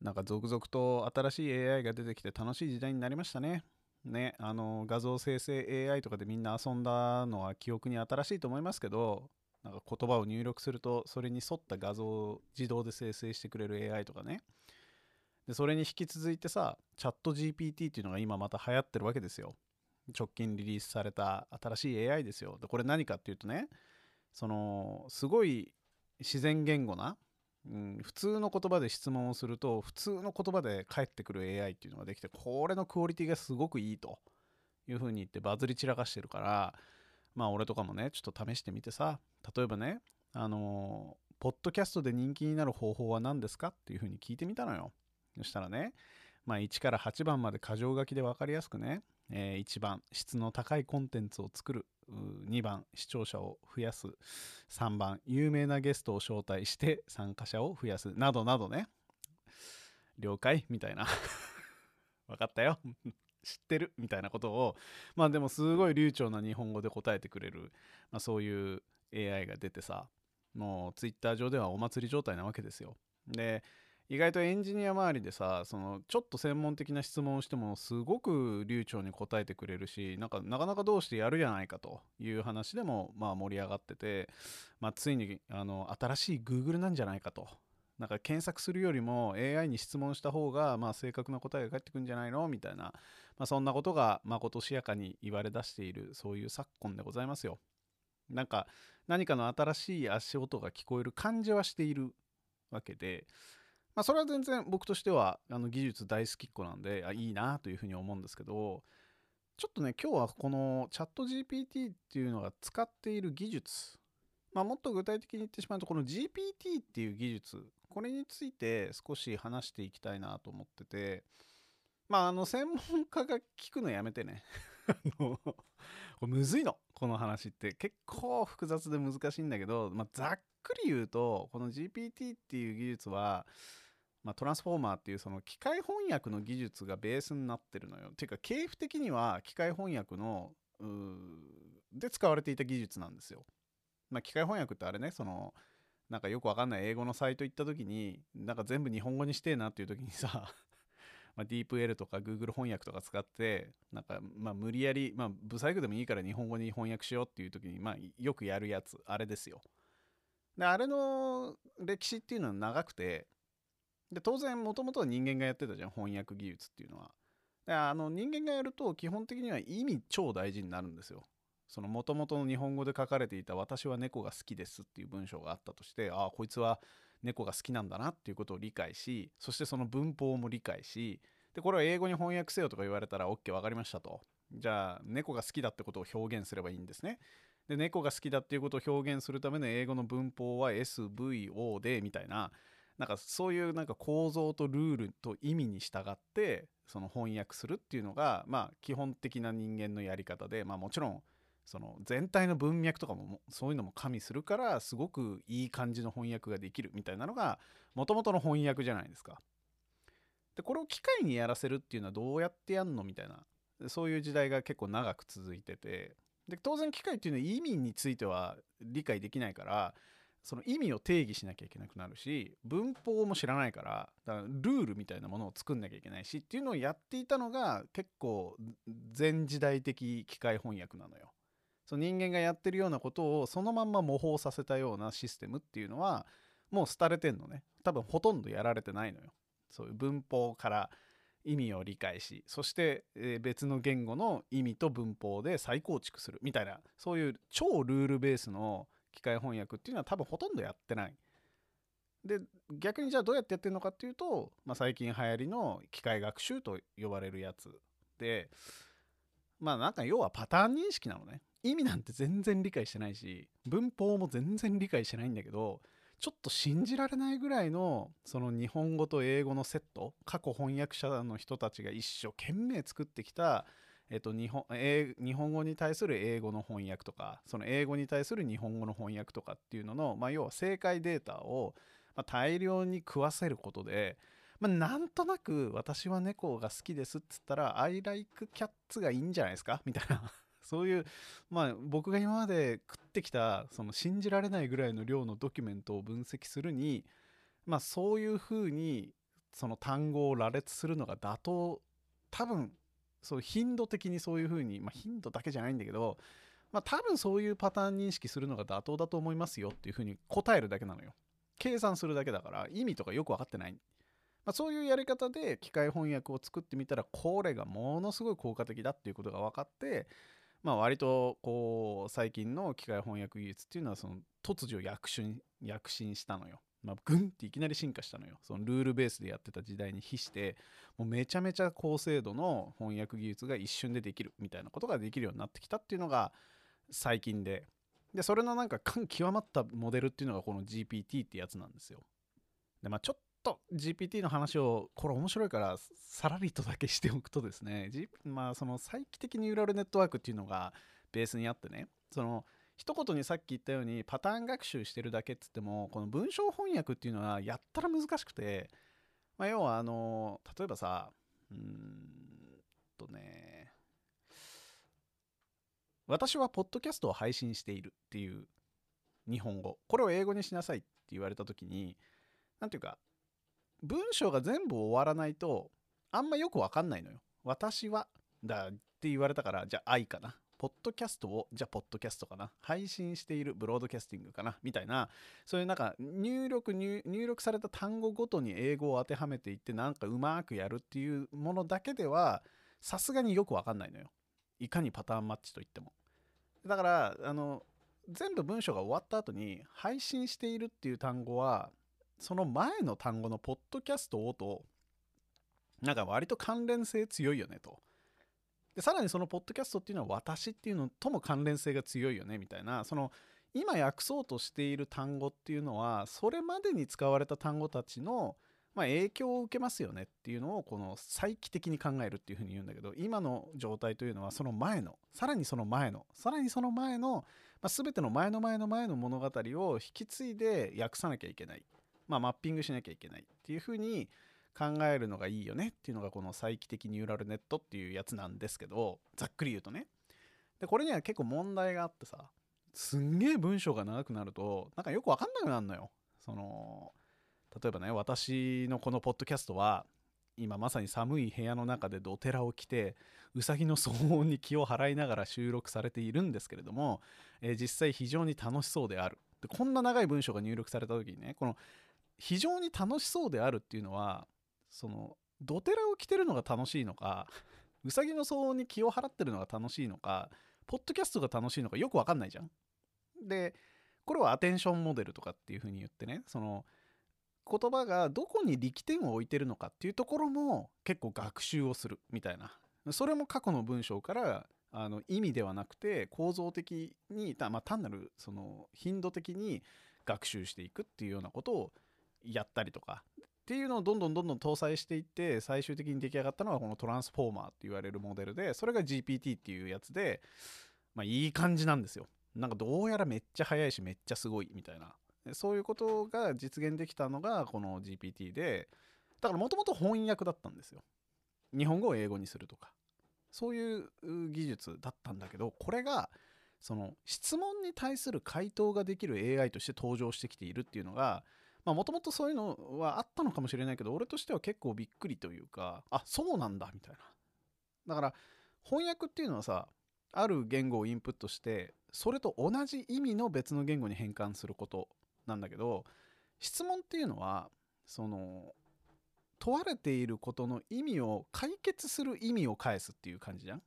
なんか続々と新しい AI が出てきて楽しい時代になりましたね。ね、あの画像生成 AI とかでみんな遊んだのは記憶に新しいと思いますけど、なんか言葉を入力するとそれに沿った画像を自動で生成してくれる AI とかね。で、それに引き続いてさ、チャット GPT っていうのが今また流行ってるわけですよ。直近リリースされた新しい AI ですよ。で、これ何かっていうとね、その、すごい自然言語な、うん、普通の言葉で質問をすると普通の言葉で返ってくる AI っていうのができてこれのクオリティがすごくいいというふうに言ってバズり散らかしてるからまあ俺とかもねちょっと試してみてさ例えばねあのポッドキャストで人気になる方法は何ですか？っていうふうに聞いてみたのよ。そしたらねまあ1から8番まで箇条書きで分かりやすくね、えー、1番質の高いコンテンツを作る。2番視聴者を増やす。3番有名なゲストを招待して参加者を増やす。などなどね。了解みたいな。分かったよ。知ってる。みたいなことを。まあでもすごい流暢な日本語で答えてくれる、まあ、そういう AI が出てさ。もう Twitter 上ではお祭り状態なわけですよ。で意外とエンジニア周りでさそのちょっと専門的な質問をしてもすごく流暢に答えてくれるしなんかなかなかどうしてやるじゃないかという話でもまあ盛り上がってて、まあ、ついにあの新しい Google なんじゃないかとなんか検索するよりも AI に質問した方がまあ正確な答えが返ってくるんじゃないの？みたいな、まあ、そんなことがまことしやかに言われ出しているそういう昨今でございますよ。なんか何かの新しい足音が聞こえる感じはしているわけで、まあ、それは全然僕としてはあの技術大好きっ子なんであいいなというふうに思うんですけどちょっとね今日はこのチャット GPT っていうのが使っている技術、まあ、もっと具体的に言ってしまうとこの GPT っていう技術これについて少し話していきたいなと思っててまああの専門家が聞くのやめてね。これむずいのこの話って。結構複雑で難しいんだけど、まあ、ざっくり言うとこの GPT っていう技術はまあ、トランスフォーマーっていうその機械翻訳の技術がベースになってるのよ。っていうか経譜的には機械翻訳ので使われていた技術なんですよ。まあ、機械翻訳ってあれねそのなんかよくわかんない英語のサイト行った時になんか全部日本語にしてえなっていう時にさ まあ、DeepL とか Google 翻訳とか使ってなんかまあ無理やりまあブサイクでもいいから日本語に翻訳しようっていう時にまあよくやるやつあれですよ。であれの歴史っていうのは長くてで当然もともとは人間がやってたじゃん翻訳技術っていうのは。であの人間がやると基本的には意味超大事になるんですよ。その元々の日本語で書かれていた「私は猫が好きです」っていう文章があったとしてああこいつは猫が好きなんだなっていうことを理解しそしてその文法も理解しでこれは英語に翻訳せよとか言われたら OK 分かりましたとじゃあ猫が好きだってことを表現すればいいんですねで猫が好きだっていうことを表現するための英語の文法は SVO でみたいななんかそういうなんか構造とルールと意味に従ってその翻訳するっていうのがまあ基本的な人間のやり方でまあもちろんその全体の文脈とかもそういうのも加味するからすごくいい感じの翻訳ができるみたいなのがもともとの翻訳じゃないですか。でこれを機械にやらせるっていうのはどうやってやんのみたいなそういう時代が結構長く続いててで当然機械っていうのは意味については理解できないからその意味を定義しなきゃいけなくなるし文法も知らないからだからルールみたいなものを作んなきゃいけないしっていうのをやっていたのが結構前時代的機械翻訳なのよ。その人間がやってるようなことをそのまんま模倣させたようなシステムっていうのはもう廃れてんのね多分ほとんどやられてないのよ。そういう文法から意味を理解しそして別の言語の意味と文法で再構築するみたいなそういう超ルールベースの機械翻訳っていうのは多分ほとんどやってない。で逆にじゃあどうやってやってるのかっていうと、まあ、最近流行りの機械学習と呼ばれるやつでまあなんか要はパターン認識なのね意味なんて全然理解してないし文法も全然理解してないんだけどちょっと信じられないぐらいのその日本語と英語のセット過去翻訳者の人たちが一生懸命作ってきたえっと、日本日本語に対する英語の翻訳とかその英語に対する日本語の翻訳とかっていうのの、まあ、要は正解データを、まあ、大量に食わせることで、まあ、なんとなく私は猫が好きですっつったら I like cats がいいんじゃないですか？みたいな。そういう、まあ、僕が今まで食ってきたその信じられないぐらいの量のドキュメントを分析するに、まあ、そういうふうにその単語を羅列するのが妥当。多分そう頻度的にそういうふうに、まあ、頻度だけじゃないんだけど、まあ、多分そういうパターン認識するのが妥当だと思いますよっていうふうに答えるだけなのよ。計算するだけだから意味とかよく分かってない、まあ、そういうやり方で機械翻訳を作ってみたらこれがものすごい効果的だっていうことが分かってまあ割とこう最近の機械翻訳技術っていうのはその突如躍進躍進したのよ。まあ、グンっていきなり進化したのよ。そのルールベースでやってた時代に比して、もうめちゃめちゃ高精度の翻訳技術が一瞬でできるみたいなことができるようになってきたっていうのが最近で、で、それのなんか感極まったモデルっていうのがこの GPT ってやつなんですよ。で、まあちょっと GPT の話を、これ面白いからさらりとだけしておくとですね、G、まあその再帰的ニューラルネットワークっていうのがベースにあってね、その一言にさっき言ったようにパターン学習してるだけっつってもこの文章翻訳っていうのはやったら難しくて、まあ、要はあの例えばさうんとね私はポッドキャストを配信しているっていう日本語。これを英語にしなさいって言われた時に何ていうか文章が全部終わらないとあんまよくわかんないのよ。私はだって言われたからじゃあ愛かな。ポッドキャストを、じゃあ、ポッドキャストかな、配信しているブロードキャスティングかな、みたいな、そういうなんか入力入、入力された単語ごとに英語を当てはめていって、なんかうまくやるっていうものだけでは、さすがによくわかんないのよ。いかにパターンマッチといっても。だから、あの、全部文章が終わった後に、配信しているっていう単語は、その前の単語のポッドキャストをと、なんか割と関連性強いよねと。でさらにそのポッドキャストっていうのは私っていうのとも関連性が強いよねみたいなその今訳そうとしている単語っていうのはそれまでに使われた単語たちの、まあ、影響を受けますよねっていうのをこの再帰的に考えるっていうふうに言うんだけど今の状態というのはその前のさらにその前のさらにその前の、まあ、全ての前の前の前の物語を引き継いで訳さなきゃいけない、まあ、マッピングしなきゃいけないっていうふうに考えるのがいいよねっていうのがこの再帰的ニューラルネットっていうやつなんですけどざっくり言うとね。でこれには結構問題があってさすんげえ文章が長くなるとなんかよくわかんなくなるのよ。その例えばね私のこのポッドキャストは今まさに寒い部屋の中でドテラを着てうさぎの騒音に気を払いながら収録されているんですけれども、えー、実際非常に楽しそうである。でこんな長い文章が入力された時にねこの非常に楽しそうであるっていうのはそのドテラを着てるのが楽しいのか うさぎの騒音に気を払ってるのが楽しいのかポッドキャストが楽しいのかよくわかんないじゃん。でこれはアテンションモデルとかっていう風に言ってねその言葉がどこに力点を置いてるのかっていうところも結構学習をするみたいなそれも過去の文章からあの意味ではなくて構造的に、まあ、単なるその頻度的に学習していくっていうようなことをやったりとかっていうのをどんどんどんどん搭載していって最終的に出来上がったのがこのトランスフォーマーって言われるモデルでそれが GPT っていうやつでまあいい感じなんですよ。なんかどうやらめっちゃ速いしめっちゃすごいみたいな。そういうことが実現できたのがこの GPT でだからもともと翻訳だったんですよ。日本語を英語にするとか。そういう技術だったんだけどこれがその質問に対する回答ができる AI として登場してきているっていうのがまあもともとそういうのはあったのかもしれないけど俺としては結構びっくりというかあそうなんだみたいな。だから翻訳っていうのはさある言語をインプットしてそれと同じ意味の別の言語に変換することなんだけど質問っていうのはその問われていることの意味を解決する意味を返すっていう感じじゃん。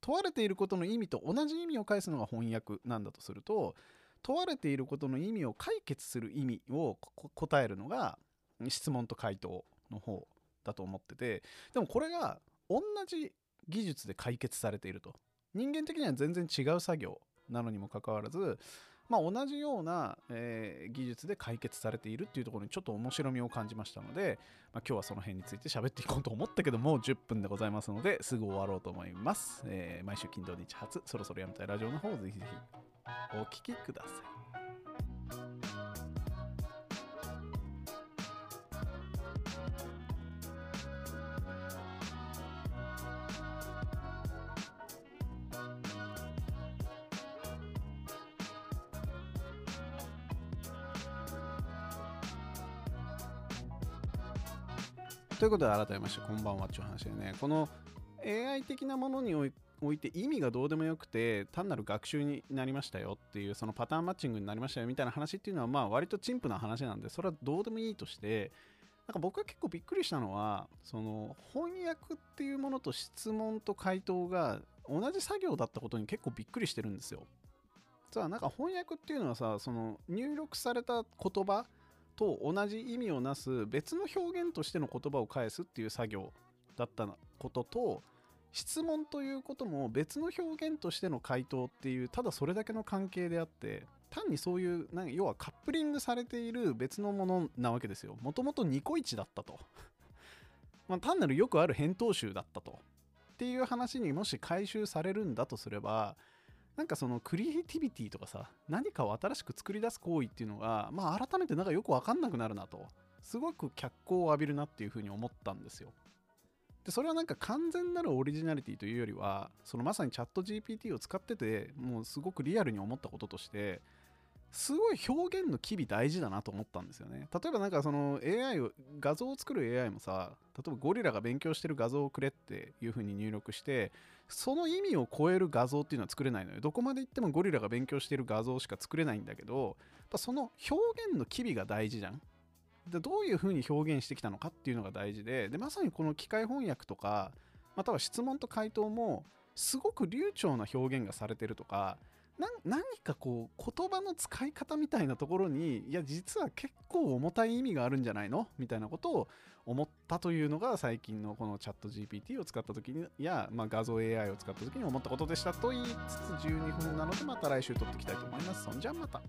問われていることの意味と同じ意味を返すのが翻訳なんだとすると問われていることの意味を解決する意味を答えるのが質問と回答の方だと思っててでもこれが同じ技術で解決されていると。人間的には全然違う作業なのにもかかわらずまあ、同じような、えー、技術で解決されているっていうところにちょっと面白みを感じましたので、まあ、今日はその辺について喋っていこうと思ったけどもう10分でございますのですぐ終わろうと思います、えー、毎週金土日初そろそろやめたいラジオの方ぜひぜひお聴きください。ということで改めましてこんばんはっちゅう話でねこの AI 的なものにおいて意味がどうでもよくて単なる学習になりましたよっていうそのパターンマッチングになりましたよみたいな話っていうのはまあ割と陳腐な話なんでそれはどうでもいいとしてなんか僕が結構びっくりしたのはその翻訳っていうものと質問と回答が同じ作業だったことに結構びっくりしてるんですよ。さあなんか翻訳っていうのはさその入力された言葉と同じ意味をなす別の表現としての言葉を返すっていう作業だったことと質問ということも別の表現としての回答っていうただそれだけの関係であって単にそういう要はカップリングされている別のものなわけですよ。もともとニコイチだったと。まあ単なるよくある返答集だったと。っていう話にもし回収されるんだとすればなんかそのクリエイティビティとかさ何かを新しく作り出す行為っていうのがまあ改めてなんかよくわかんなくなるなと。すごく脚光を浴びるなっていうふうに思ったんですよ。でそれはなんか完全なるオリジナリティというよりはそのまさにチャット GPT を使っててもうすごくリアルに思ったこととしてすごい表現の機微大事だなと思ったんですよね。例えばなんかその AI を画像を作る AI もさ例えばゴリラが勉強してる画像をくれっていう風に入力してその意味を超える画像っていうのは作れないのよ。どこまで行ってもゴリラが勉強してる画像しか作れないんだけどその表現の機微が大事じゃん。でどういうふうに表現してきたのかっていうのが大事ででまさにこの機械翻訳とかまたは質問と回答もすごく流暢な表現がされてるとか何かこう言葉の使い方みたいなところにいや実は結構重たい意味があるんじゃないの？みたいなことを思ったというのが最近のこのチャット GPT を使った時にや、まあ、画像 AI を使った時に思ったことでしたと言いつつ12分なのでまた来週撮っていきたいと思います。そんじゃまた。